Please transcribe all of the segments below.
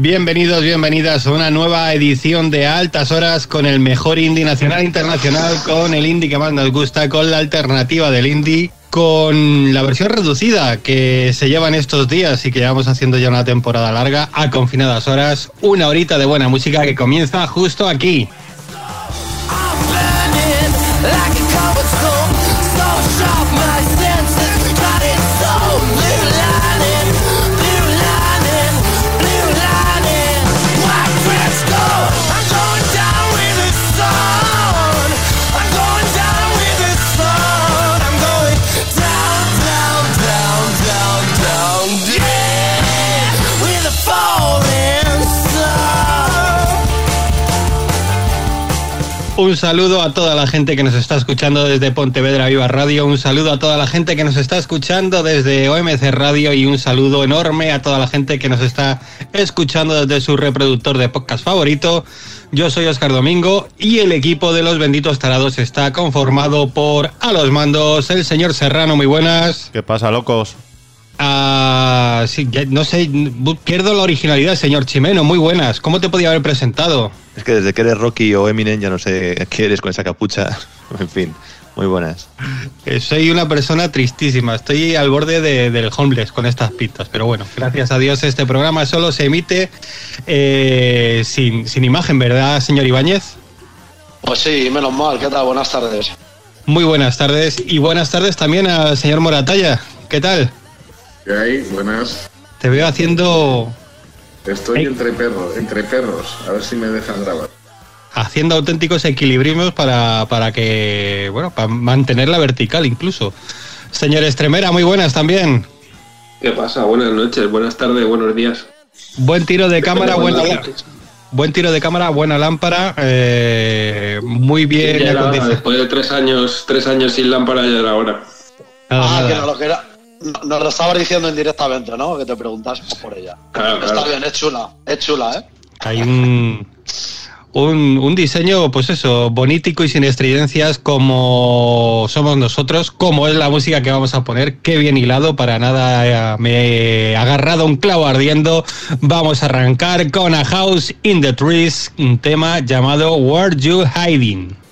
Bienvenidos, bienvenidas a una nueva edición de Altas Horas con el mejor indie nacional e internacional, con el indie que más nos gusta, con la alternativa del indie, con la versión reducida que se lleva en estos días y que llevamos haciendo ya una temporada larga a confinadas horas, una horita de buena música que comienza justo aquí. Un saludo a toda la gente que nos está escuchando desde Pontevedra Viva Radio, un saludo a toda la gente que nos está escuchando desde OMC Radio y un saludo enorme a toda la gente que nos está escuchando desde su reproductor de podcast favorito. Yo soy Oscar Domingo y el equipo de los benditos tarados está conformado por a los mandos el señor Serrano, muy buenas. ¿Qué pasa, locos? Ah, sí, no sé, pierdo la originalidad, señor Chimeno, muy buenas. ¿Cómo te podía haber presentado? Es que desde que eres Rocky o Eminem ya no sé qué eres con esa capucha. en fin, muy buenas. Eh, soy una persona tristísima, estoy al borde del homeless con estas pistas, pero bueno, gracias a Dios este programa solo se emite eh, sin, sin imagen, ¿verdad, señor Ibáñez? Pues sí, menos mal, ¿qué tal? Buenas tardes. Muy buenas tardes y buenas tardes también al señor Moratalla, ¿qué tal? ¿Qué hay? Buenas. Te veo haciendo. Estoy entre perros, entre perros. A ver si me dejan grabar. Haciendo auténticos equilibrios para, para que. Bueno, para mantenerla vertical incluso. Señor Estremera, muy buenas también. ¿Qué pasa? Buenas noches, buenas tardes, buenos días. Buen tiro de cámara, buena, buen tiro de cámara, buena lámpara, eh, muy bien. después de tres años, tres años sin lámpara ya era hora. ah, que no lo que era nos lo estabas diciendo indirectamente, ¿no? Que te preguntas por ella. Está bien, es chula, es chula, ¿eh? Hay un, un, diseño, pues eso, bonítico y sin estridencias como somos nosotros, como es la música que vamos a poner, qué bien hilado, para nada eh, me he agarrado un clavo ardiendo. Vamos a arrancar con A House in the Trees, un tema llamado Where You Hiding.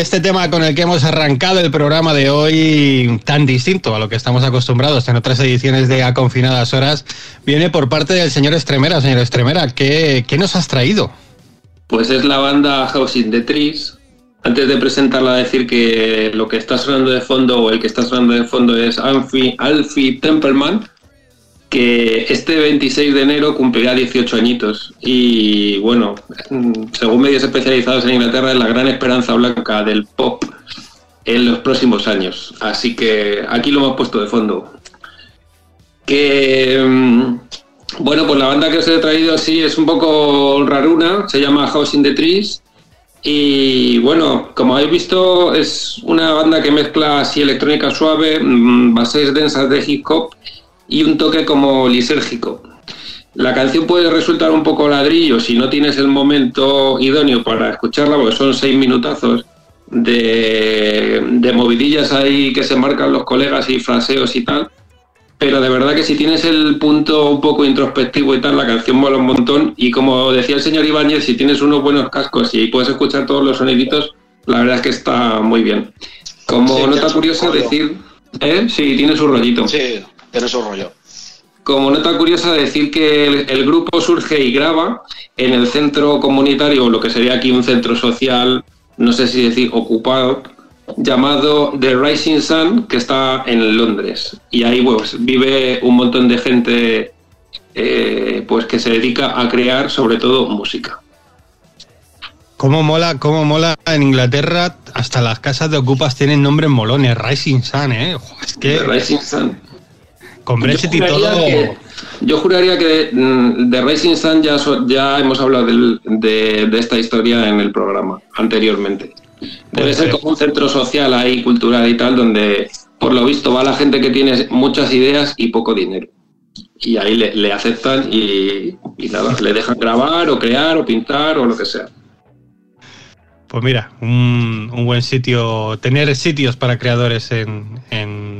Este tema con el que hemos arrancado el programa de hoy, tan distinto a lo que estamos acostumbrados en otras ediciones de A Confinadas Horas, viene por parte del señor Estremera. Señor Estremera, ¿qué, qué nos has traído? Pues es la banda House in the Trees. Antes de presentarla, decir que lo que está sonando de fondo, o el que está sonando de fondo, es Alfie, Alfie Templeman, que este 26 de enero cumplirá 18 añitos. Y bueno, según medios especializados en Inglaterra, es la gran esperanza blanca del pop en los próximos años. Así que aquí lo hemos puesto de fondo. Que. mm, Bueno, pues la banda que os he traído así es un poco raruna, se llama House in the Trees. Y bueno, como habéis visto, es una banda que mezcla así electrónica suave, mm, bases densas de hip hop y un toque como lisérgico. La canción puede resultar un poco ladrillo si no tienes el momento idóneo para escucharla, porque son seis minutazos de, de movidillas ahí que se marcan los colegas y fraseos y tal. Pero de verdad que si tienes el punto un poco introspectivo y tal, la canción mola un montón. Y como decía el señor Ibáñez, si tienes unos buenos cascos y puedes escuchar todos los soniditos, la verdad es que está muy bien. Como Sí, nota curiosa decir... ¿Eh? Sí, tiene su rollito. Sí, tiene su rollo. Como nota curiosa decir que el, el grupo surge y graba en el centro comunitario, o lo que sería aquí un centro social, no sé si decir ocupado, llamado The Rising Sun, que está en Londres. Y ahí pues, vive un montón de gente eh, pues que se dedica a crear sobre todo música. ¿Cómo mola, cómo mola en Inglaterra? Hasta las casas de ocupas tienen nombres molones. Rising Sun, ¿eh? Es que The Rising Sun. Con Brexit y todo... que- yo juraría que mm, de Racing Sun ya, ya hemos hablado del- de, de esta historia en el programa anteriormente. Debe ser. como un centro social ahí, cultural y tal, donde por lo visto va la gente que tiene muchas ideas y poco dinero. Y ahí le, le aceptan y, y nada, le dejan grabar o crear o pintar o lo que sea. Pues mira, un, un buen sitio, tener sitios para creadores en, en,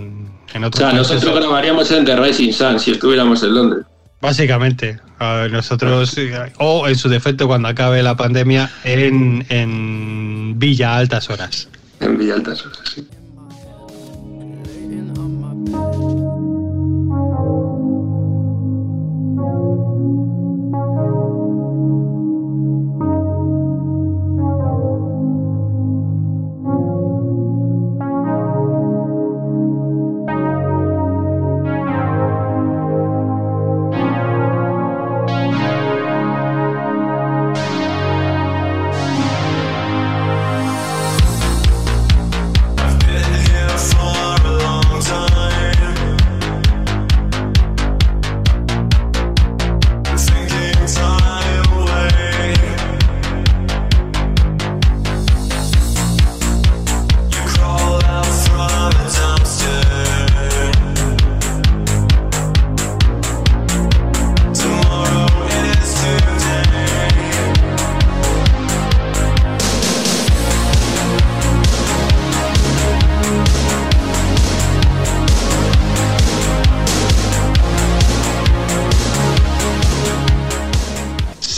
en O sea, países. nosotros grabaríamos en The Rising Sun si estuviéramos en Londres. Básicamente, a nosotros, eh, o en su defecto cuando acabe la pandemia, en, en Villa a altas horas. En Villalta, eso sí.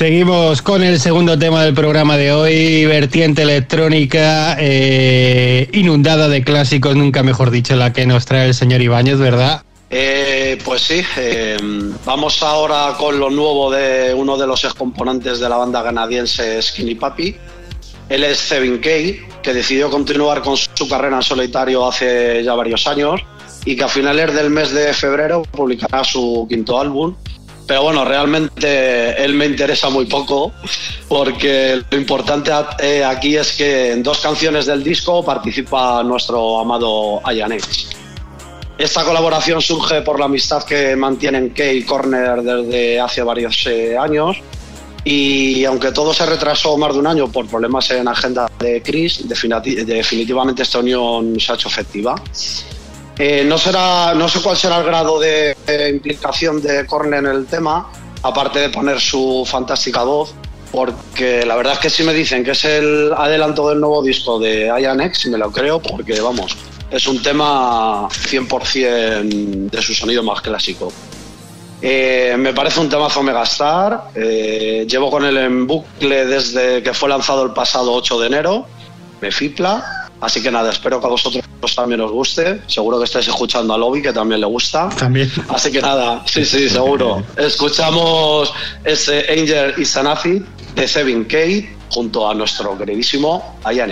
Seguimos con el segundo tema del programa de hoy, vertiente electrónica eh, inundada de clásicos, nunca mejor dicho, la que nos trae el señor Ibáñez, ¿verdad? Eh, pues sí, eh, vamos ahora con lo nuevo de uno de los excomponentes de la banda canadiense Skinny Papi. Él es Zevin Kay, que decidió continuar con su carrera en solitario hace ya varios años y que a finales del mes de febrero publicará su quinto álbum. Pero bueno, realmente él me interesa muy poco porque lo importante eh, aquí es que en dos canciones del disco participa nuestro amado X. Esta colaboración surge por la amistad que mantienen Kay y Corner desde hace varios eh, años y aunque todo se retrasó más de un año por problemas en agenda de Chris, definiti- definitivamente esta unión se ha hecho efectiva. Eh, no, será, no sé cuál será el grado de, implicación de Corner en el tema, aparte de poner su fantástica voz, porque la verdad es que si me dicen que es el adelanto del nuevo disco de Ian X, me lo creo, porque vamos, es un tema 100% de su sonido más clásico. Eh, me parece un temazo Megastar. Eh, llevo con él en bucle desde que fue lanzado el pasado 8 de enero. Me fipla. Así que nada, espero que a vosotros también os guste. Seguro que estáis escuchando a Lobby, que también le gusta. También. Así que nada, sí, sí, seguro. Escuchamos ese Angel y Sanafi de Seven K junto a nuestro queridísimo Ian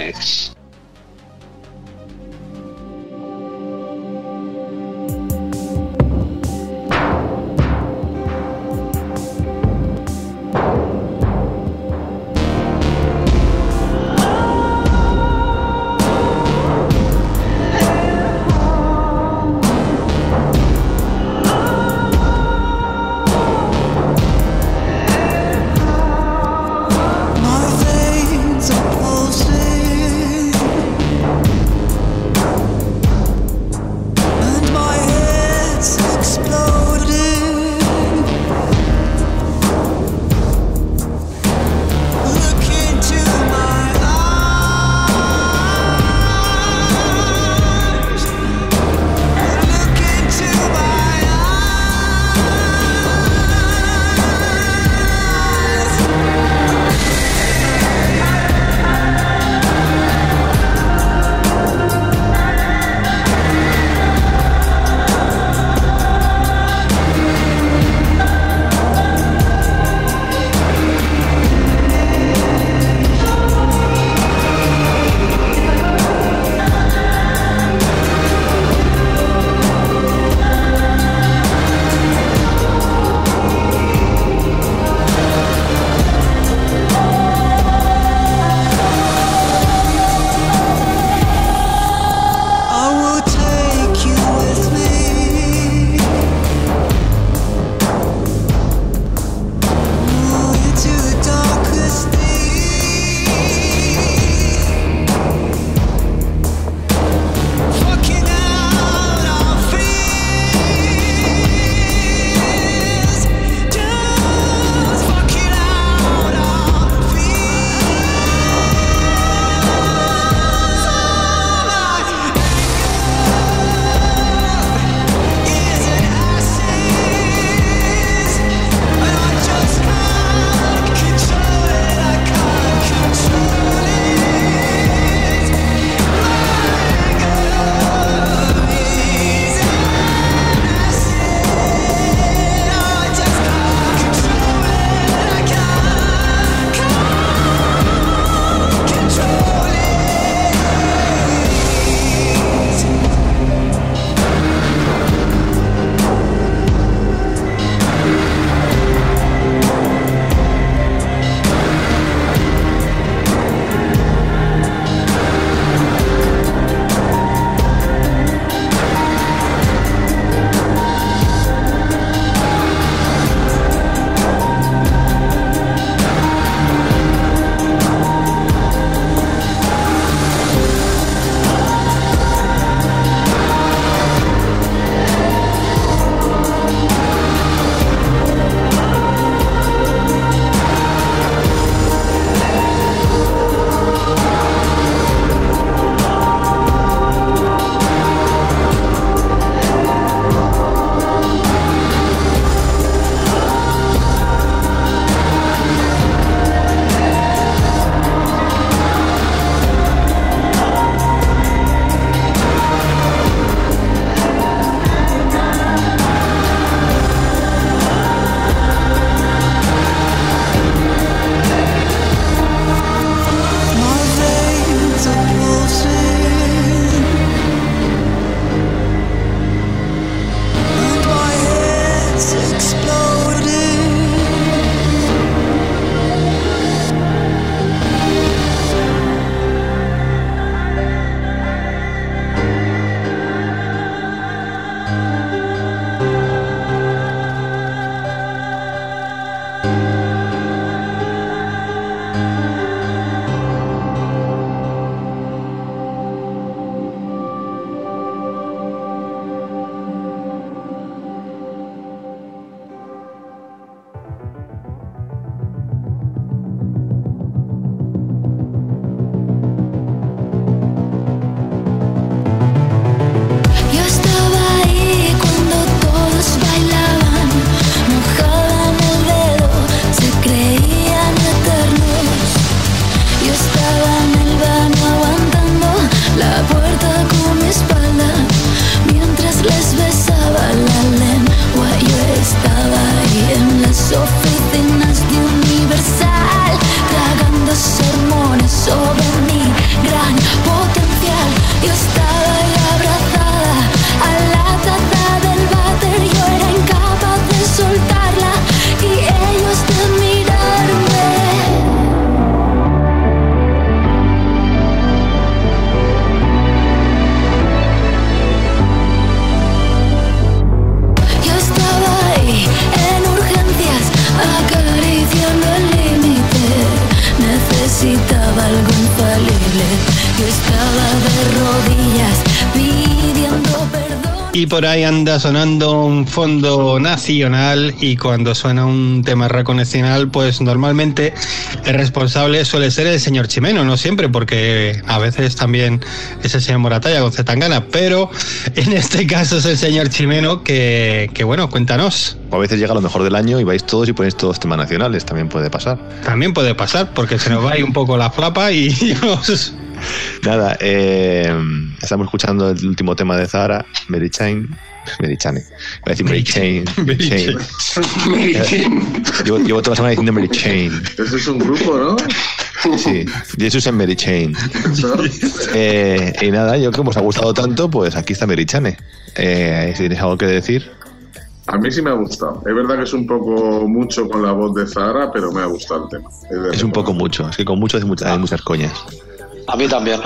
por ahí anda sonando un fondo nacional y cuando suena un tema rock nacional, pues normalmente el responsable suele ser el señor Chimeno, no siempre, porque a veces también es el señor Moratalla con Zetangana, pero en este caso es el señor Chimeno que, que bueno, cuéntanos. O a veces llega lo mejor del año y vais todos y ponéis todos temas nacionales, también puede pasar. También puede pasar, porque se nos va ahí un poco la flapa y nos... Nada, eh, estamos escuchando el último tema de Zara, Mary Chain. Mary Chane. Voy a decir Mary Chain. Mary Chain. Llevo, llevo toda la semana diciendo Mary Chain. Eso es un grupo, ¿no? Sí, Jesus en Mary Chain. Eh, y nada, yo como os ha gustado tanto, pues aquí está Mary Chane. Eh, si tienes algo que decir. A mí sí me ha gustado. Es verdad que es un poco mucho con la voz de Zara, pero me ha gustado el tema. Es un poco mucho, es que con mucho hay muchas, hay muchas coñas. A mí también.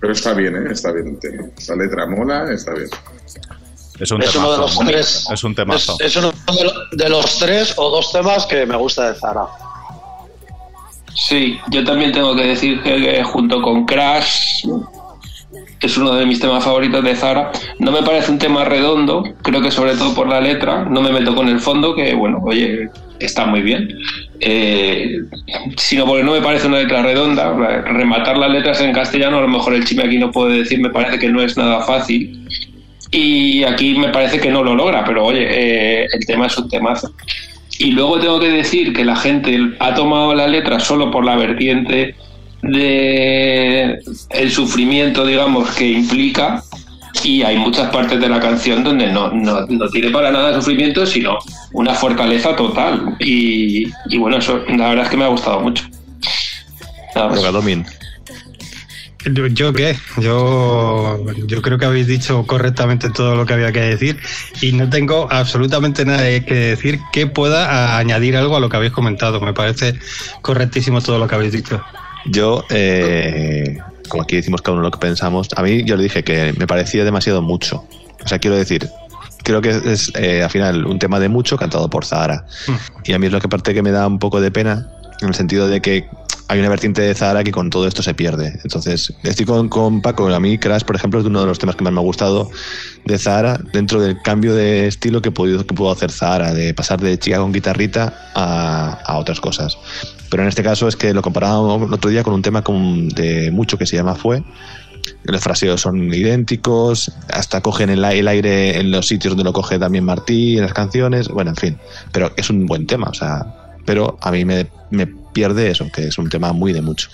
Pero está bien, ¿eh? Está bien el tema. Esa letra mola, está bien. Es un Es uno de los tres. Es un temazo. Es, es uno de, lo- de los tres o dos temas que me gusta de Zara. Sí, yo también tengo que decir que, que junto con Crash es uno de mis temas favoritos de Zara. No me parece un tema redondo, creo que sobre todo por la letra, no me meto con el fondo, que bueno, oye, está muy bien. Eh, sino porque no me parece una letra redonda. Rematar las letras en castellano, a lo mejor el chime aquí no puede decir, me parece que no es nada fácil. Y aquí me parece que no lo logra, pero oye, eh, el tema es un temazo. Y luego tengo que decir que la gente ha tomado la letra solo por la vertiente de el sufrimiento, digamos, que implica. Y hay muchas partes de la canción donde no, no, no tiene para nada sufrimiento, sino una fortaleza total. Y, y bueno, eso la verdad es que me ha gustado mucho. ¿Yo qué? Yo, yo creo que habéis dicho correctamente todo lo que había que decir y no tengo absolutamente nada que decir que pueda añadir algo a lo que habéis comentado. Me parece correctísimo todo lo que habéis dicho. Yo, eh, como aquí decimos cada uno lo que pensamos, a mí yo le dije que me parecía demasiado mucho. O sea, quiero decir, creo que es eh, al final un tema de mucho cantado por Zahara. Y a mí es lo que parte que me da un poco de pena, en el sentido de que hay una vertiente de Zahara que con todo esto se pierde. Entonces, estoy con, con Paco. A mí, Crash, por ejemplo, es uno de los temas que más me ha gustado de Zahara, dentro del cambio de estilo que pudo, que pudo hacer Zahara, de pasar de chica con guitarrita a, a otras cosas. Pero en este caso es que lo comparábamos el otro día con un tema de mucho que se llama Fue. Los fraseos son idénticos, hasta cogen el, el aire en los sitios donde lo coge también Martí, en las canciones, bueno, en fin. Pero es un buen tema, o sea, pero a mí me, me pierde eso, que es un tema muy de mucho.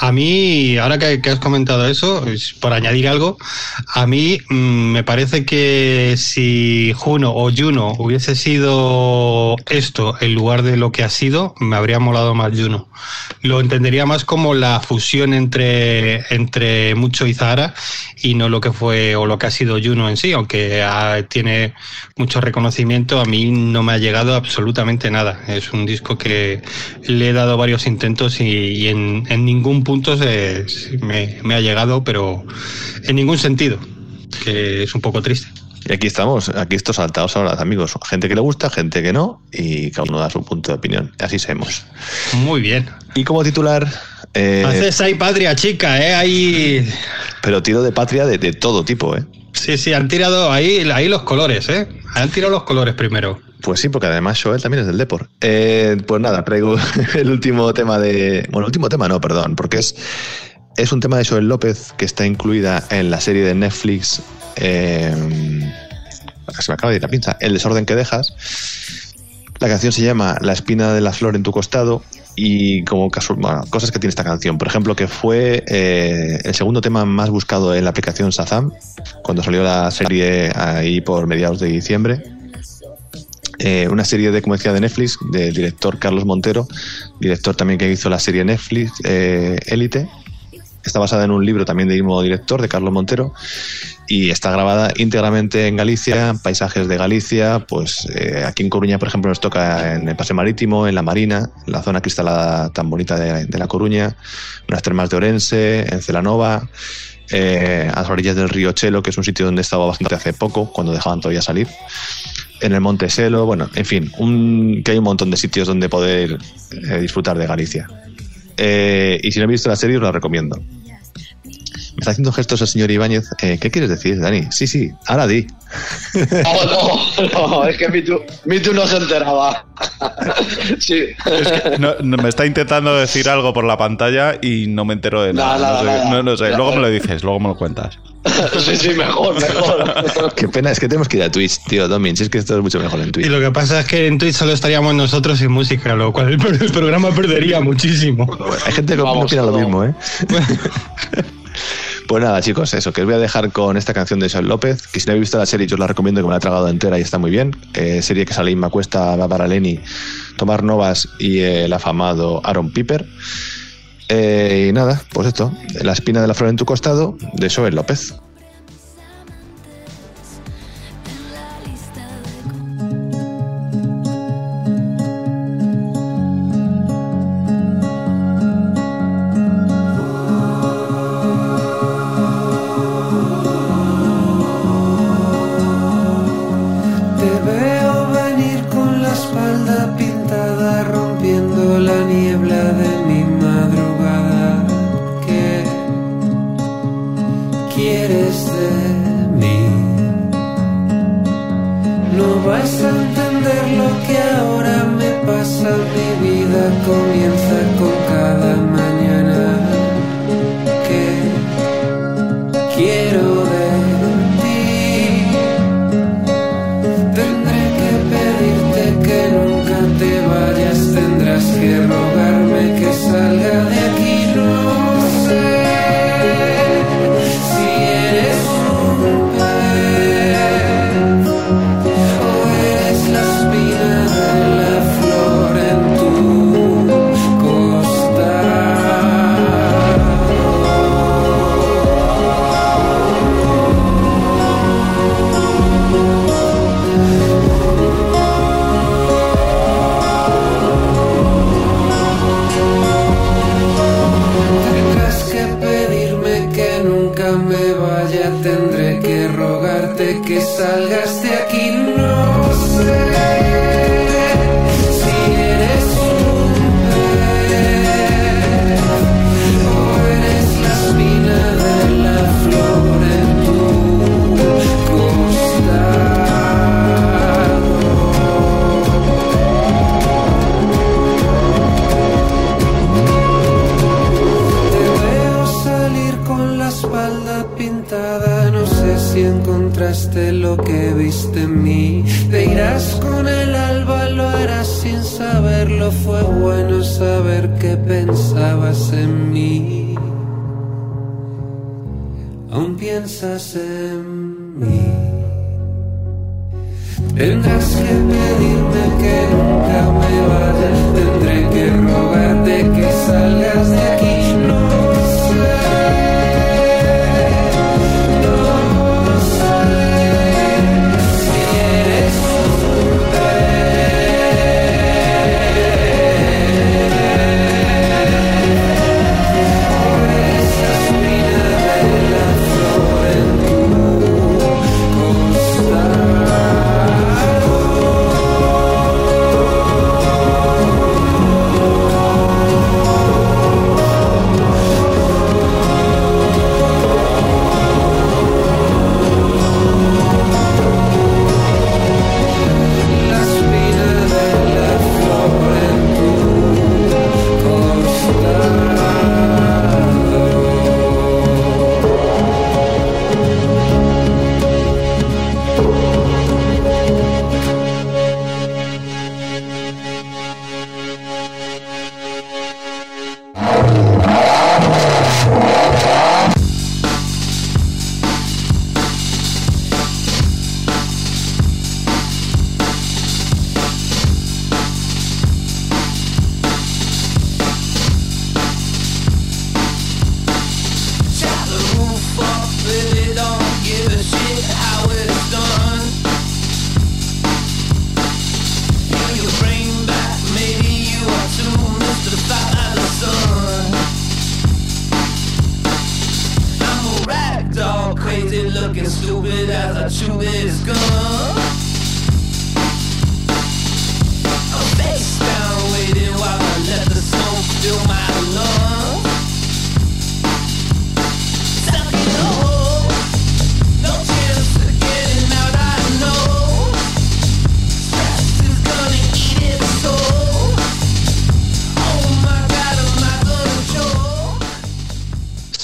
A mí, ahora que, has comentado eso, es por añadir algo, a mí mm, me parece que si Juno o Juno hubiese sido esto en lugar de lo que ha sido, me habría molado más Juno. Lo entendería más como la fusión entre, entre Mucho y Zahara y no lo que fue o lo que ha sido Juno en sí, aunque ah, tiene mucho reconocimiento, a mí no me ha llegado absolutamente nada. Es un disco que le he dado varios intentos y, y en, en ningún punto se, se me, me ha llegado, pero en ningún sentido, que es un poco triste. Y aquí estamos, aquí estos saltados ahora, amigos. Gente que le gusta, gente que no, y cada uno da su punto de opinión. Así somos. Muy bien. Y como titular. eh, Haces ahí patria, chica, ¿eh? Ahí... pero tiro de patria de, de todo tipo, ¿eh? Sí, sí, han tirado ahí, ahí los colores, ¿eh? Han tirado los colores primero. Pues sí, porque además Joel también es del Depor. Eh, pues nada, traigo el último tema de. Bueno, el último tema no, perdón, porque es, es un tema de Joel López que está incluida en la serie de Netflix. eh, se me acaba de ir la pinza. El desorden que dejas. La canción se llama La espina de la flor en tu costado. Y como casu- bueno, cosas que tiene esta canción. Por ejemplo, que fue eh, el segundo tema más buscado en la aplicación Shazam, cuando salió la serie ahí por mediados de diciembre. Eh, una serie de, como decía, de Netflix, del director Carlos Montero, director también que hizo la serie Netflix eh, Élite. Está basada en un libro también del mismo director, de Carlos Montero, y está grabada íntegramente en Galicia, paisajes de Galicia, pues eh, aquí en Coruña, por ejemplo, nos toca en el Paseo Marítimo, en la Marina, en la zona cristalada tan bonita de, de La Coruña, unas termas de Orense, en Celanova, eh, a las orillas del río Chelo, que es un sitio donde estaba bastante hace poco, cuando dejaban todavía salir en el Monte Selo, bueno, en fin, un, que hay un montón de sitios donde poder eh, disfrutar de Galicia. Eh, y si no he visto la serie, os la recomiendo. Me está haciendo gestos el señor Ibáñez. Eh, ¿Qué quieres decir, Dani? Sí, sí, ahora di. No, no, no, es que Mitu, Mitu no se enteraba. Sí. No, no, me está intentando decir algo por la pantalla y no me entero de nada. Nada, no, sé, nada. no- no sé. Luego me lo dices, luego me lo cuentas. Sí, sí, mejor, mejor. Qué pena, es que tenemos que ir a Twitch, tío, Domin. Si es que esto es mucho mejor en Y Twitch. lo que pasa es que en Twitch solo estaríamos nosotros sin música, lo cual el, el programa perdería muchísimo. Hay gente que Vamos, opina lo mismo, ¿eh? Pues nada, chicos, eso, que os voy a dejar con esta canción de Sol López, que si no habéis visto la serie, yo os la recomiendo, que me la he tragado entera y está muy bien. Eh, serie que sale Inma Cuesta, Bárbara Leni, Tomar Novas y el afamado Aaron Piper. Eh, y nada, pues esto, La espina de la flor en tu costado, de Joel López.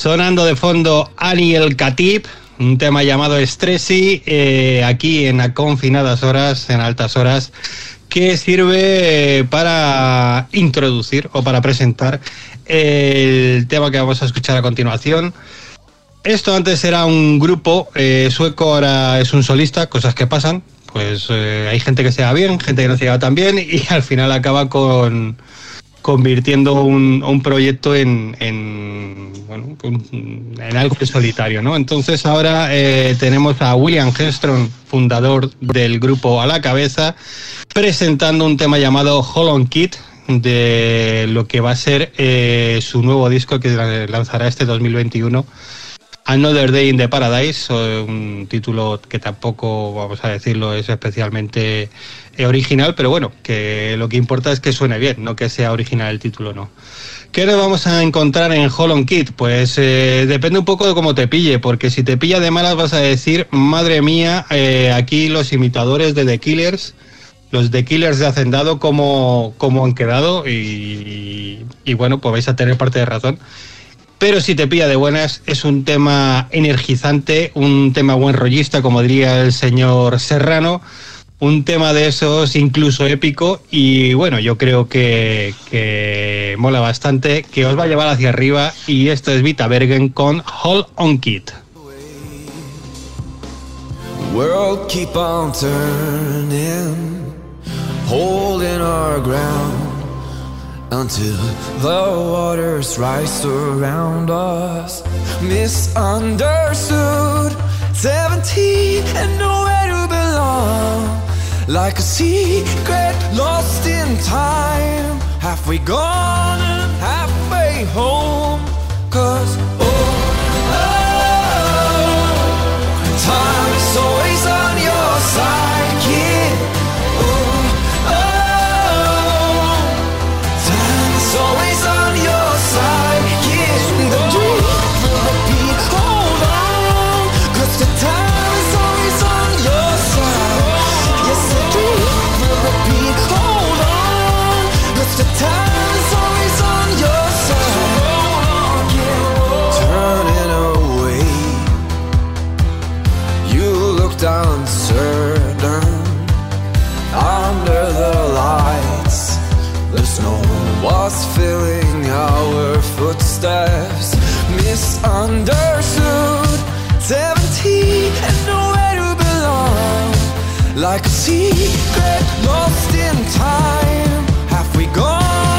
Sonando de fondo Ani el Katib, un tema llamado Stressy, eh, aquí en a confinadas horas, en altas horas, que sirve para introducir o para presentar el tema que vamos a escuchar a continuación. Esto antes era un grupo eh, sueco, ahora es un solista, cosas que pasan. Pues eh, hay gente que se da bien, gente que no se da tan bien y al final acaba con convirtiendo un, un proyecto en, en, bueno, un- en algo solitario, ¿no? Entonces ahora eh, tenemos a William Henstrom, fundador del grupo a la cabeza, presentando un tema llamado Holon Kit de lo que va a ser eh, su nuevo disco que lanzará este 2021 Another Day in the Paradise, un título que tampoco, vamos a decirlo, es especialmente original, pero bueno, que lo que importa es que suene bien, no que sea original el título, no. ¿Qué nos vamos a encontrar en Holon Kid? Pues eh, depende un poco de cómo te pille, porque si te pilla de malas vas a decir, madre mía, eh, aquí los imitadores de The Killers, los The Killers de Hacendado, cómo, cómo han quedado, y, y bueno, pues vais a tener parte de razón. Pero si te pilla de buenas, es un tema energizante, un tema buen rollista, como diría el señor Serrano, un tema de esos incluso épico y bueno, yo creo que, que mola bastante, que os va a llevar hacia arriba y esto es Vita Bergen con Hold On Kit. World keep on turning, holding our ground until the waters rise around us. Misunderstood, 17 and nowhere to belong. Like a secret lost in time. Halfway gone and halfway home. Cause, was filling our footsteps. Misunderstood, 17 and nowhere to belong. Like a secret lost in time. Halfway gone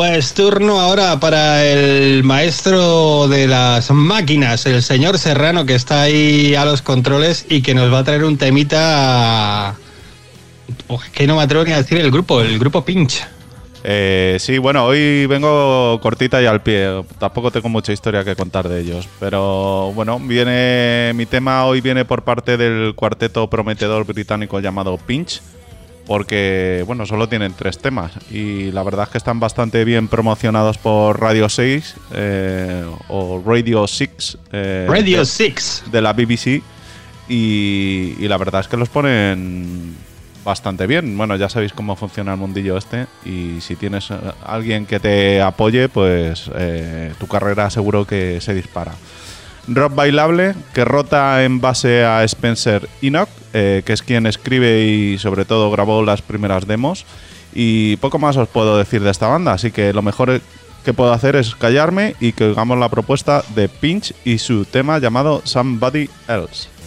Pues turno ahora para el maestro de las máquinas, el señor Serrano, que está ahí a los controles y que nos va a traer un temita Uf, que no me atrevo ni a decir el grupo, el grupo Pinch. Eh, sí, bueno, hoy vengo cortita y al pie. Tampoco tengo mucha historia que contar de ellos. Pero bueno, viene. Mi tema hoy viene por parte del cuarteto prometedor británico llamado Pinch. Porque, bueno, solo tienen tres temas. Y la verdad es que están bastante bien promocionados por Radio 6 eh, o Radio 6. eh, Radio de- 6. de la BBC y, y la verdad es que los ponen bastante bien. Bueno, ya sabéis cómo funciona el mundillo este y si tienes eh, alguien que te apoye, pues eh, tu carrera seguro que se dispara. Rock bailable que rota en base a Spencer Enoch, eh, que es quien escribe y sobre todo grabó las primeras demos. Y poco más os puedo decir de esta banda, así que lo mejor que puedo hacer es callarme y que oigamos la propuesta de Pinch y su tema llamado Somebody Else.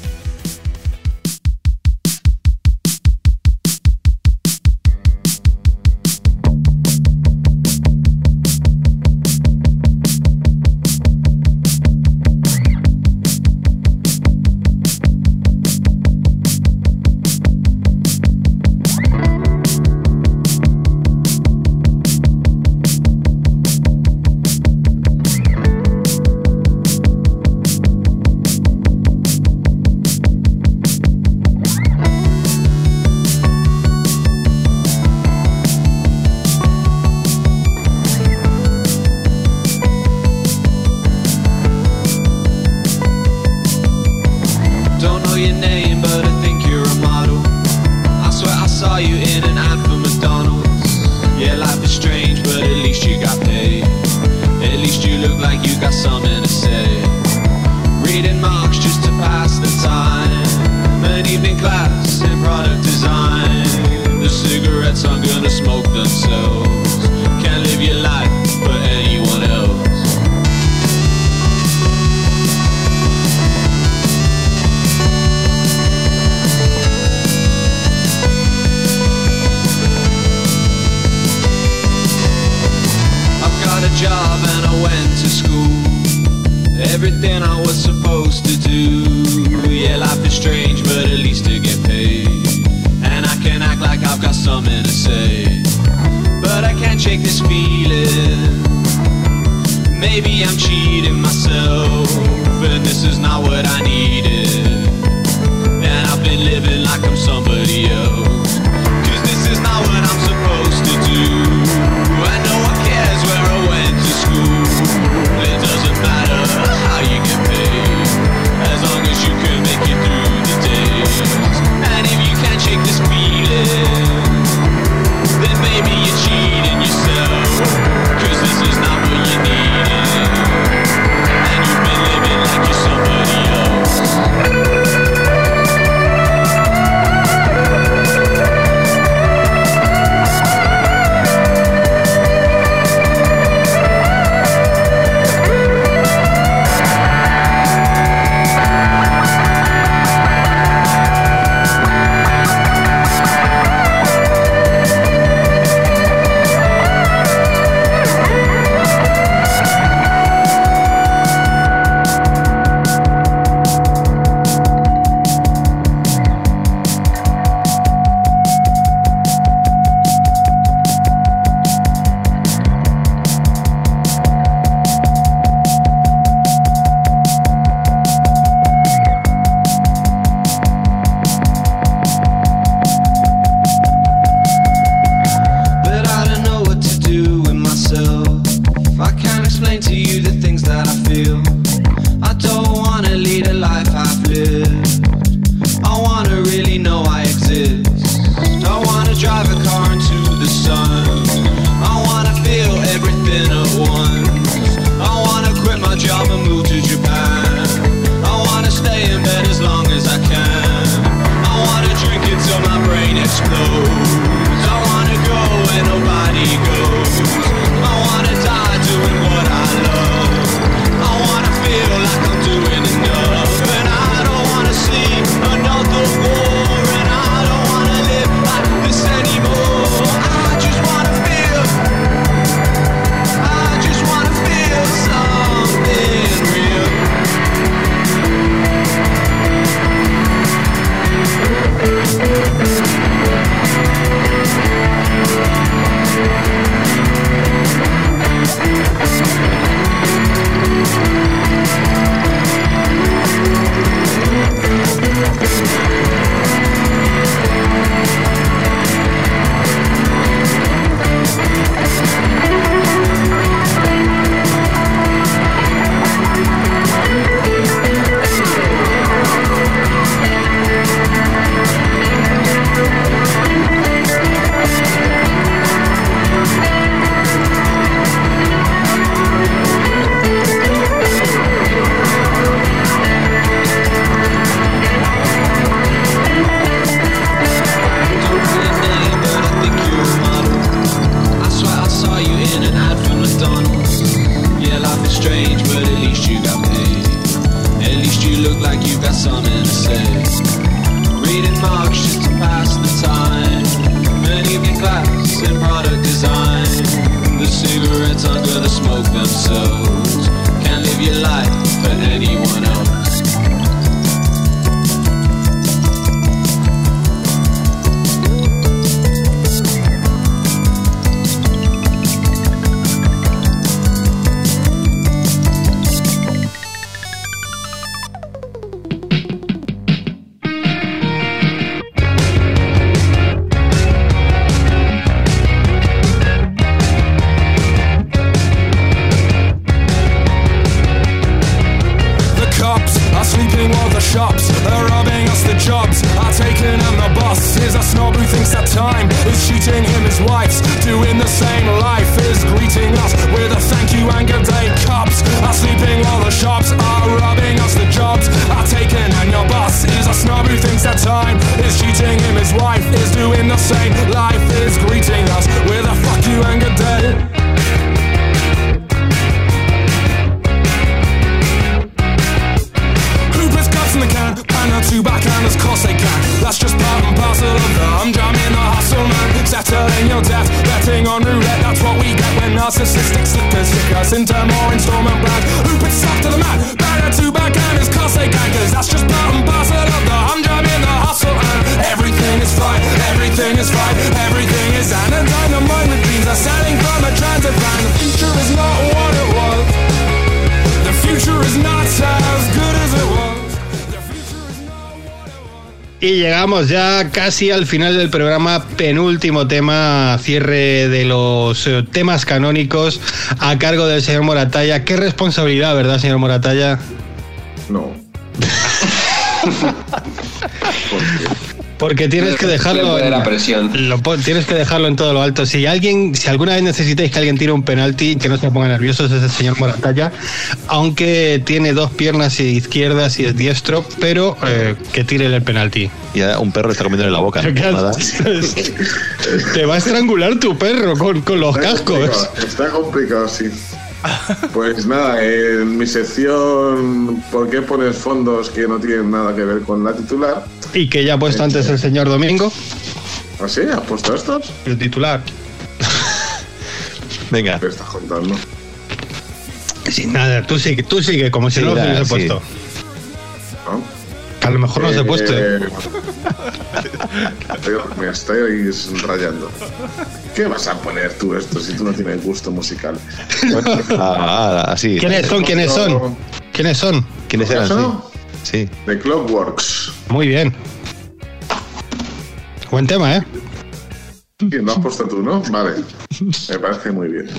Llegamos ya casi al final del programa, penúltimo tema, cierre de los eh, temas canónicos a cargo del señor Moratalla. Qué responsabilidad, ¿verdad, señor Moratalla? No. Porque tienes que dejarlo. de la en- presión. Lo tienes que dejarlo en todo lo alto. Si alguien, si alguna vez necesitáis que alguien tire un penalti, que no se ponga nerviosos es el señor Moratalla, aunque tiene dos piernas izquierdas y es diestro, pero eh, que tire el penalti. Y un perro está comiendo en la boca. ¿no? Nada. Te va a estrangular tu perro con, con los Está cascos. complicado, Está complicado, sí. Pues nada, en mi sección ¿Por qué pones fondos que no tienen nada que ver con la titular? Y que ya ha puesto antes el señor Domingo. ¿Ah, sí? ¿Has puesto estos? El titular. Venga. ¿Qué estás contando? Sin nada, tú sigue, tú sigue, como si Sí, no lo hubiese sí. puesto. ¿No? Que a lo mejor no se ha puesto. Eh, Me estoy rayando. ¿Qué vas a poner tú esto si tú no tienes gusto musical? Ah, ah, así. ¿Quiénes son? ¿Quiénes son? ¿Quiénes son? ¿Quiénes eran? Sí. Sí. The Clockworks. Muy bien. Buen tema, ¿eh? ¿Quién lo has puesto tú, no? Vale. Me parece muy bien.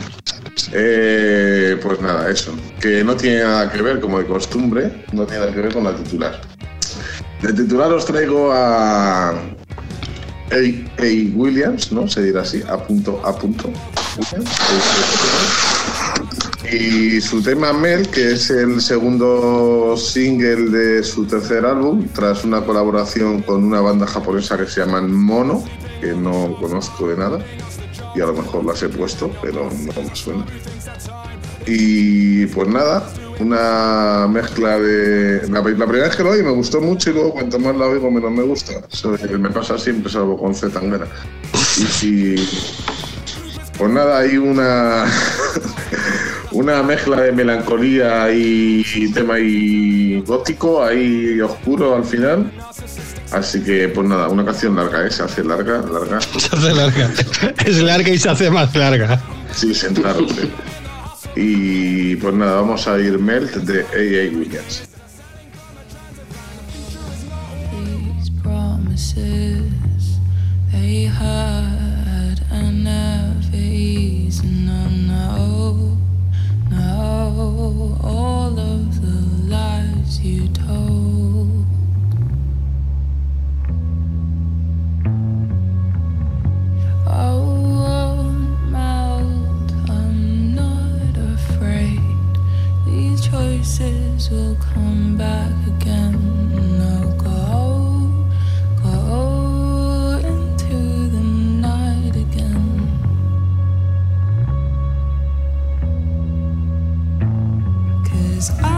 Eh, pues nada, eso. Que no tiene nada que ver, como de costumbre, no tiene nada que ver con la titular. De titular os traigo a. A. A. Williams, ¿no? Se dirá así, a punto, a punto. Williams. Y su tema Mel, que es el segundo single de su tercer álbum, tras una colaboración con una banda japonesa que se llaman Mono, que no conozco de nada, y a lo mejor las he puesto, pero no me suena. Y pues nada, una mezcla de. La, primera vez que lo oí me gustó mucho y luego cuanto más la oigo menos me gusta. Me pasa siempre, salvo con Z Tanguera. Y, y- pues nada, hay una. una mezcla de melancolía y tema y gótico, ahí oscuro al final. Así que, pues nada, una canción larga, ¿eh? Se hace larga, larga. Se hace larga. Es larga y se hace más larga. Sí, sentarse. Y pues nada, vamos a ir Melt de A.A. Williams. These promises they had All of the lies you told. Oh, melt. I'm not afraid. These choices will come back again. I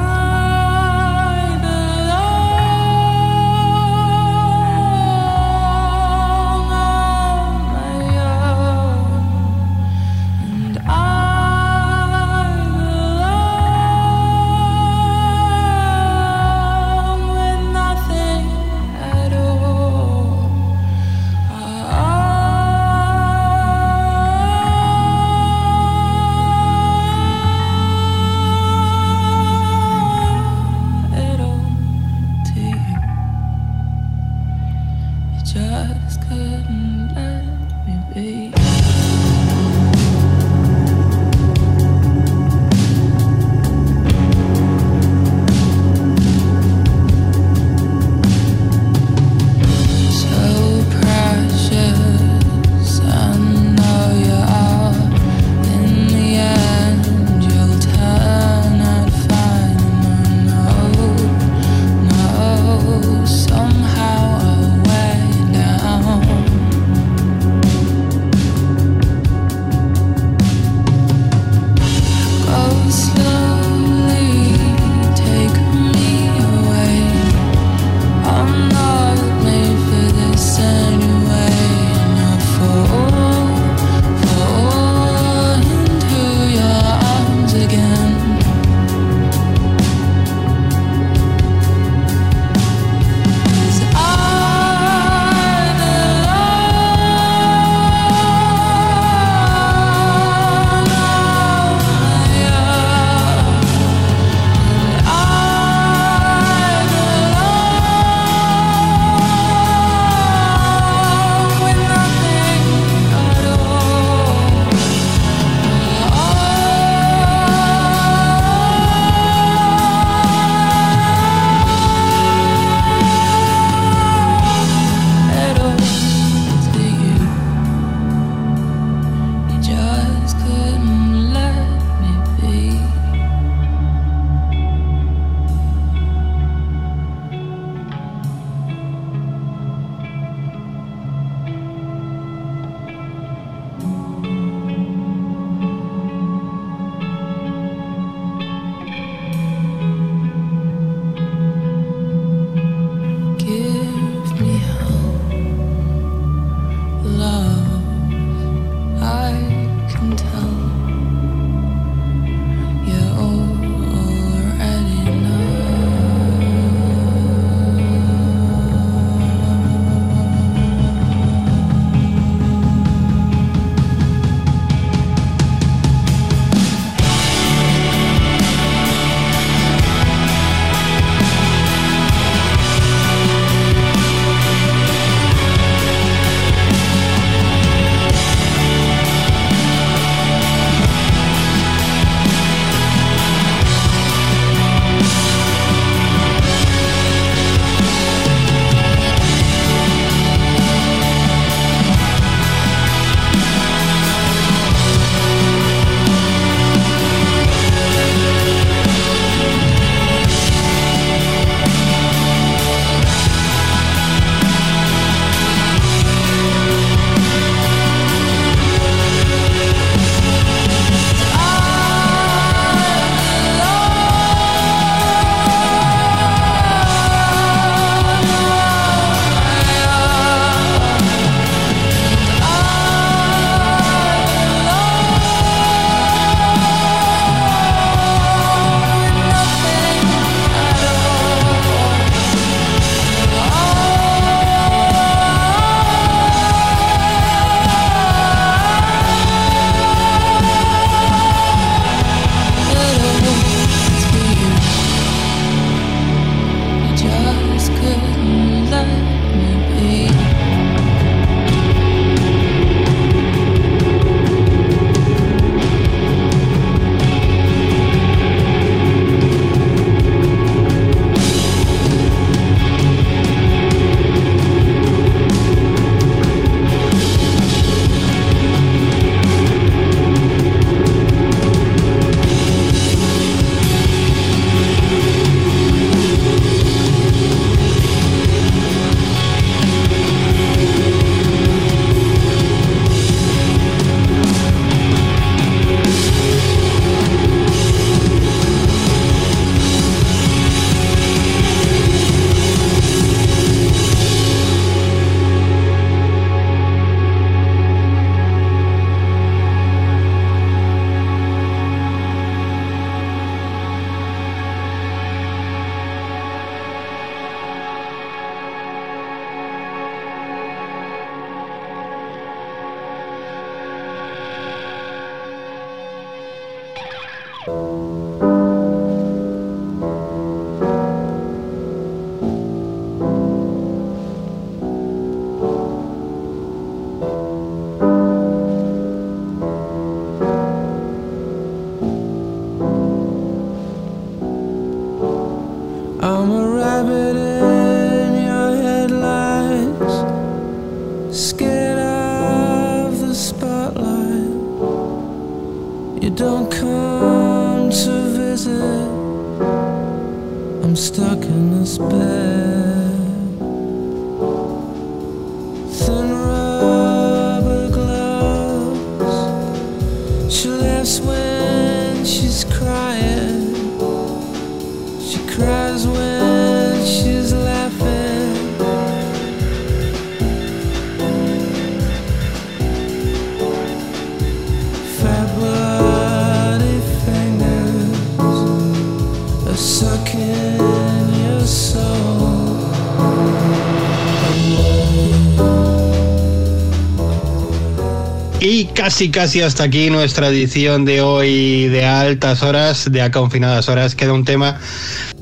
casi casi hasta aquí nuestra edición de hoy de altas horas, de a confinadas horas. Queda un tema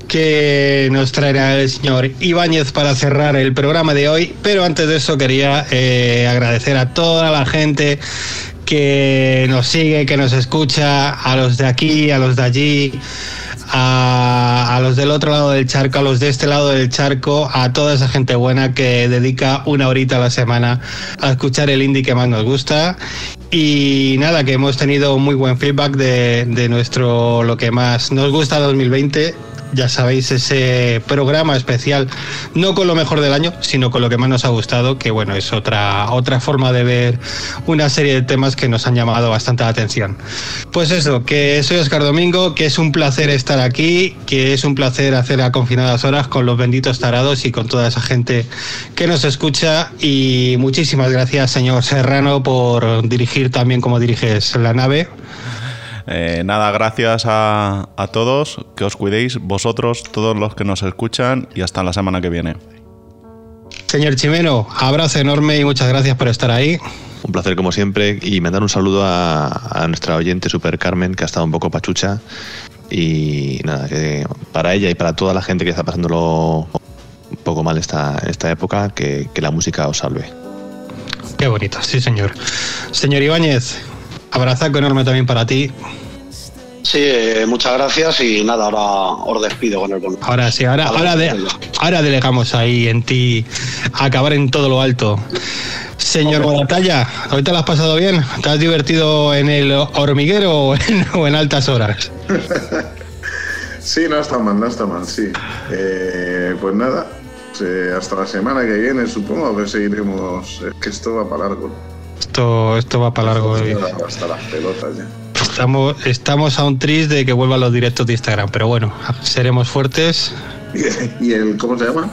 que nos traerá el señor Ibáñez para cerrar el programa de hoy. Pero antes de eso quería eh, agradecer a toda la gente que nos sigue, que nos escucha, a los de aquí, a los de allí, a, a los del otro lado del charco, a los de este lado del charco, a toda esa gente buena que dedica una horita a la semana a escuchar el indie que más nos gusta. Y nada, que hemos tenido muy buen feedback de, de nuestro lo que más nos gusta 2020 ya sabéis, ese programa especial, no con lo mejor del año, sino con lo que más nos ha gustado, que bueno, es otra, otra forma de ver una serie de temas que nos han llamado bastante la atención. Pues eso, que soy Oscar Domingo, que es un placer estar aquí, que es un placer hacer a confinadas horas con los benditos tarados y con toda esa gente que nos escucha. Y muchísimas gracias, señor Serrano, por dirigir también como diriges la nave. Eh, nada, gracias a, a todos, que os cuidéis, vosotros, todos los que nos escuchan, y hasta la semana que viene. Señor Chimeno, abrazo enorme y muchas gracias por estar ahí. Un placer como siempre y mandar un saludo a, a nuestra oyente Super Carmen que ha estado un poco pachucha y nada, que para ella y para toda la gente que está pasándolo un poco mal esta, esta época, que, que la música os salve. Qué bonito, sí señor. Señor Ibáñez, abrazaco enorme también para ti. Sí, eh, muchas gracias y nada, ahora os despido con el bonus. Ahora sí, ahora, ahora, de- ahora delegamos ahí en ti a acabar en todo lo alto. Señor Batalla, ¿hoy te lo has pasado bien? ¿Te has divertido en el hormiguero o en, o en altas horas? Sí, no está mal, no está mal, sí. Eh, pues nada, eh, hasta la semana que viene supongo que seguiremos. Es que esto va para largo. Esto, esto va para largo. hoy. Hasta las pelotas ya. Estamos, estamos a un tris de que vuelvan los directos de Instagram, pero bueno, seremos fuertes. Y, y el, ¿cómo se llama?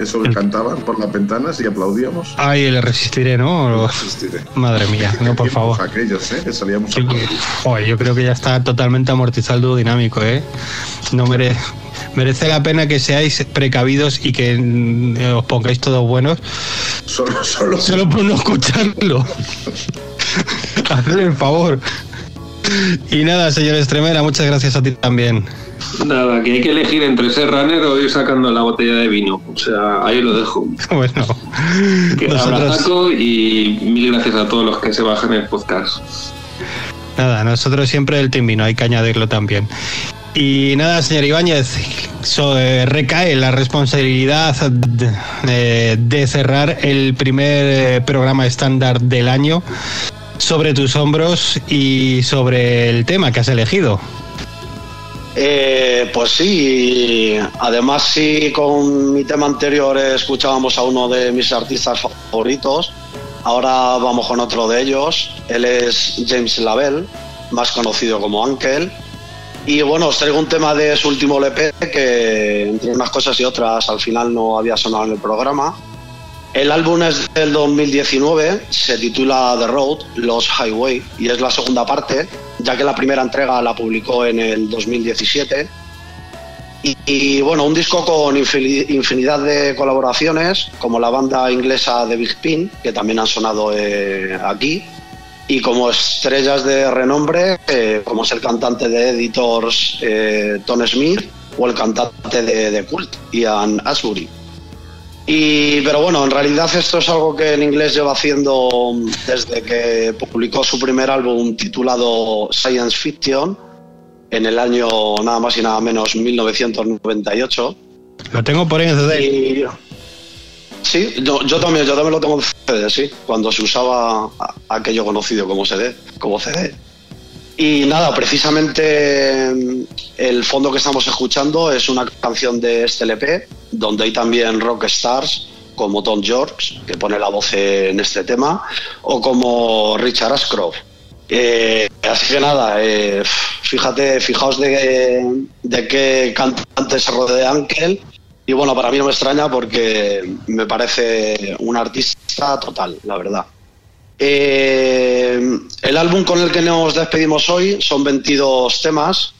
Eso que cantaban por las ventanas y aplaudíamos. Ay, le resistiré, ¿no? Resistiré. Madre mía, no, por favor. Aquellos, ¿eh? Que salíamos a Joder, yo creo que ya está totalmente amortizado el dúo dinámico, ¿eh? No mere- merece la pena que seáis precavidos y que mm, os pongáis todos buenos. Solo, solo. Solo por no escucharlo. Haced el favor. Y nada, señor Estremera, muchas gracias a ti también. Nada, que hay que elegir entre ser runner o ir sacando la botella de vino. O sea, ahí lo dejo. Bueno, Que nosotros, abrazaco y mil gracias a todos los que se bajan el podcast. nada, nosotros siempre el team vino, hay que añadirlo también. Y nada, señor Ibáñez, so- eh, recae la responsabilidad de, eh, de cerrar el primer eh, programa estándar del año sobre tus hombros y sobre el tema que has elegido. Eh, pues sí, además sí, con mi tema anterior escuchábamos a uno de mis artistas favoritos, ahora vamos con otro de ellos, él es James Lavelle, más conocido como Uncle, y bueno, os traigo un tema de su último LP que entre unas cosas y otras al final no había sonado en el programa. El álbum es del 2019, se titula The Road, Los Highway, y es la segunda parte, ya que la primera entrega la publicó en el 2017. Y, bueno, un disco con infini- infinidad de colaboraciones, como la banda inglesa de Big Pin, que también han sonado eh, aquí, y como estrellas de renombre, eh, como es el cantante de Editors eh, Tom Smith o el cantante de, de Cult, Ian Ashbury. Y, pero bueno, en realidad esto es algo que en inglés lleva haciendo desde que publicó su primer álbum titulado Science Fiction en el año nada más y nada menos 1998. Lo tengo por ahí en CD. Y- sí, yo, yo también, yo también lo tengo en CD, sí, cuando se usaba aquello conocido como CD, como CD. Y nada, precisamente mm, el fondo que estamos escuchando es una canción de este LP, donde hay también rock stars como Tom George, que pone la voz en este tema, o como Richard Ashcroft. Eh, así que nada, eh, fíjate, fijaos de, de qué cantante se rodea Ankel. Y bueno, para mí no me extraña porque me parece un artista total, la verdad. Eh, el álbum con el que nos despedimos hoy son 22 temas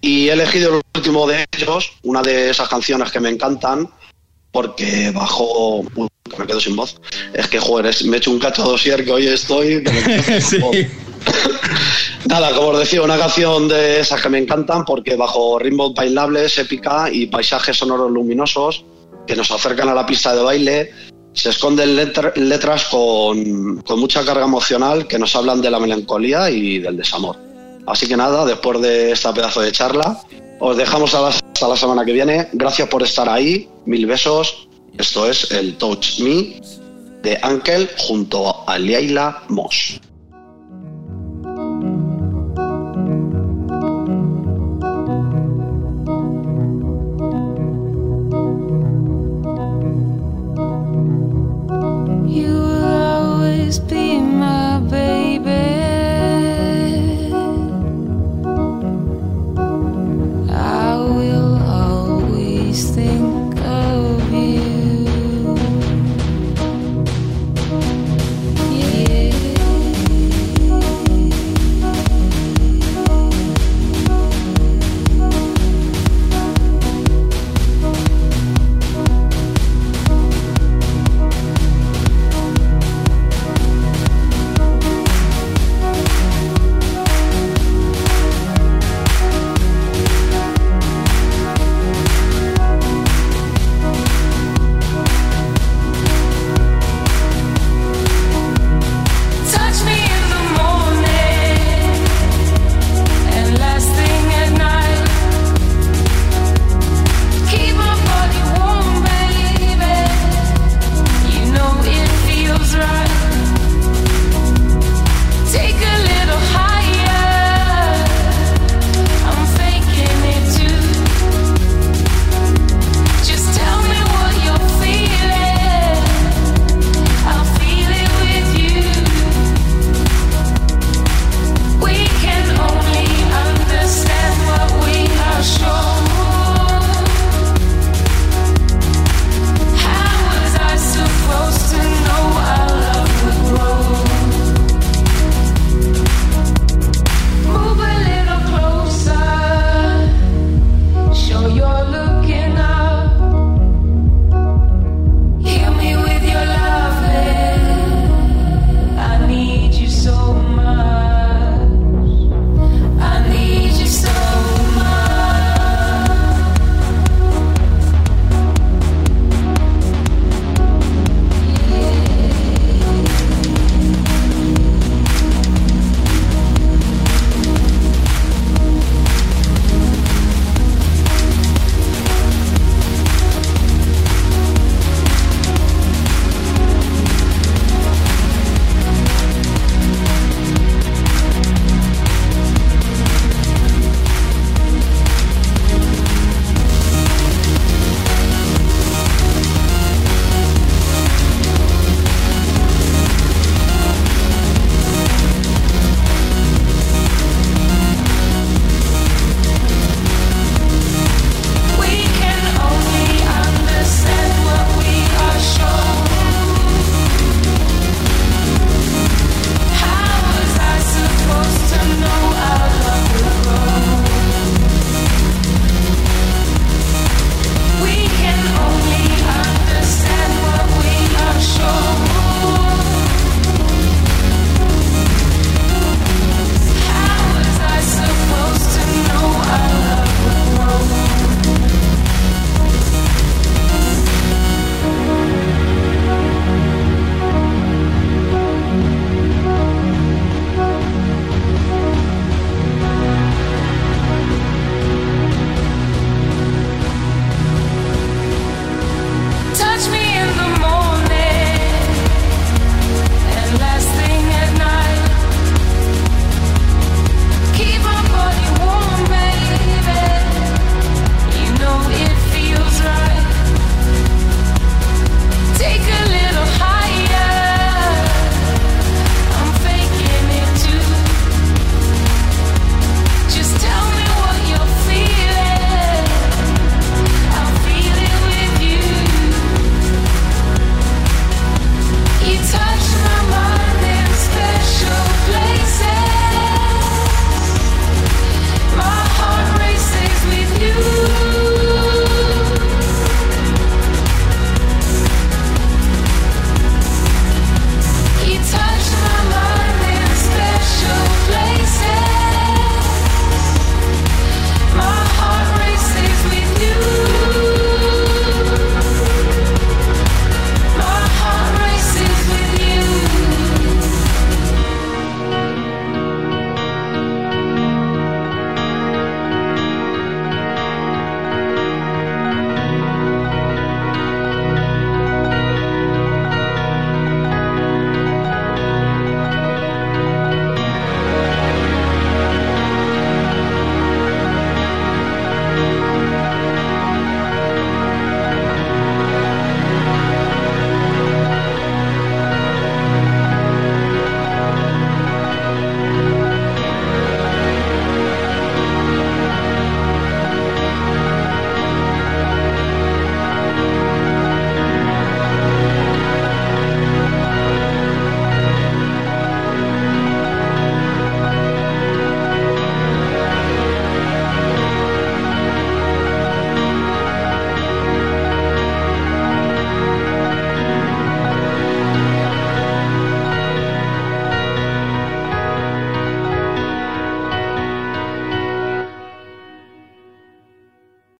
y he elegido el último de ellos, una de esas canciones que me encantan, porque bajo... Uy, que me quedo sin voz. Es que, joder, es- me he hecho un cacho dosier que hoy estoy... que me. Nada, como os decía, una canción de esas que me encantan porque bajo ritmos bailables, épica y paisajes sonoros luminosos que nos acercan a la pista de baile, se esconden letra- letras con, con mucha carga emocional que nos hablan de la melancolía y del desamor. Así que nada, después de esta pedazo de charla, os dejamos hasta la semana que viene. Gracias por estar ahí, mil besos. Esto es el Touch Me de Ankel junto a Leila Moss. just be my baby.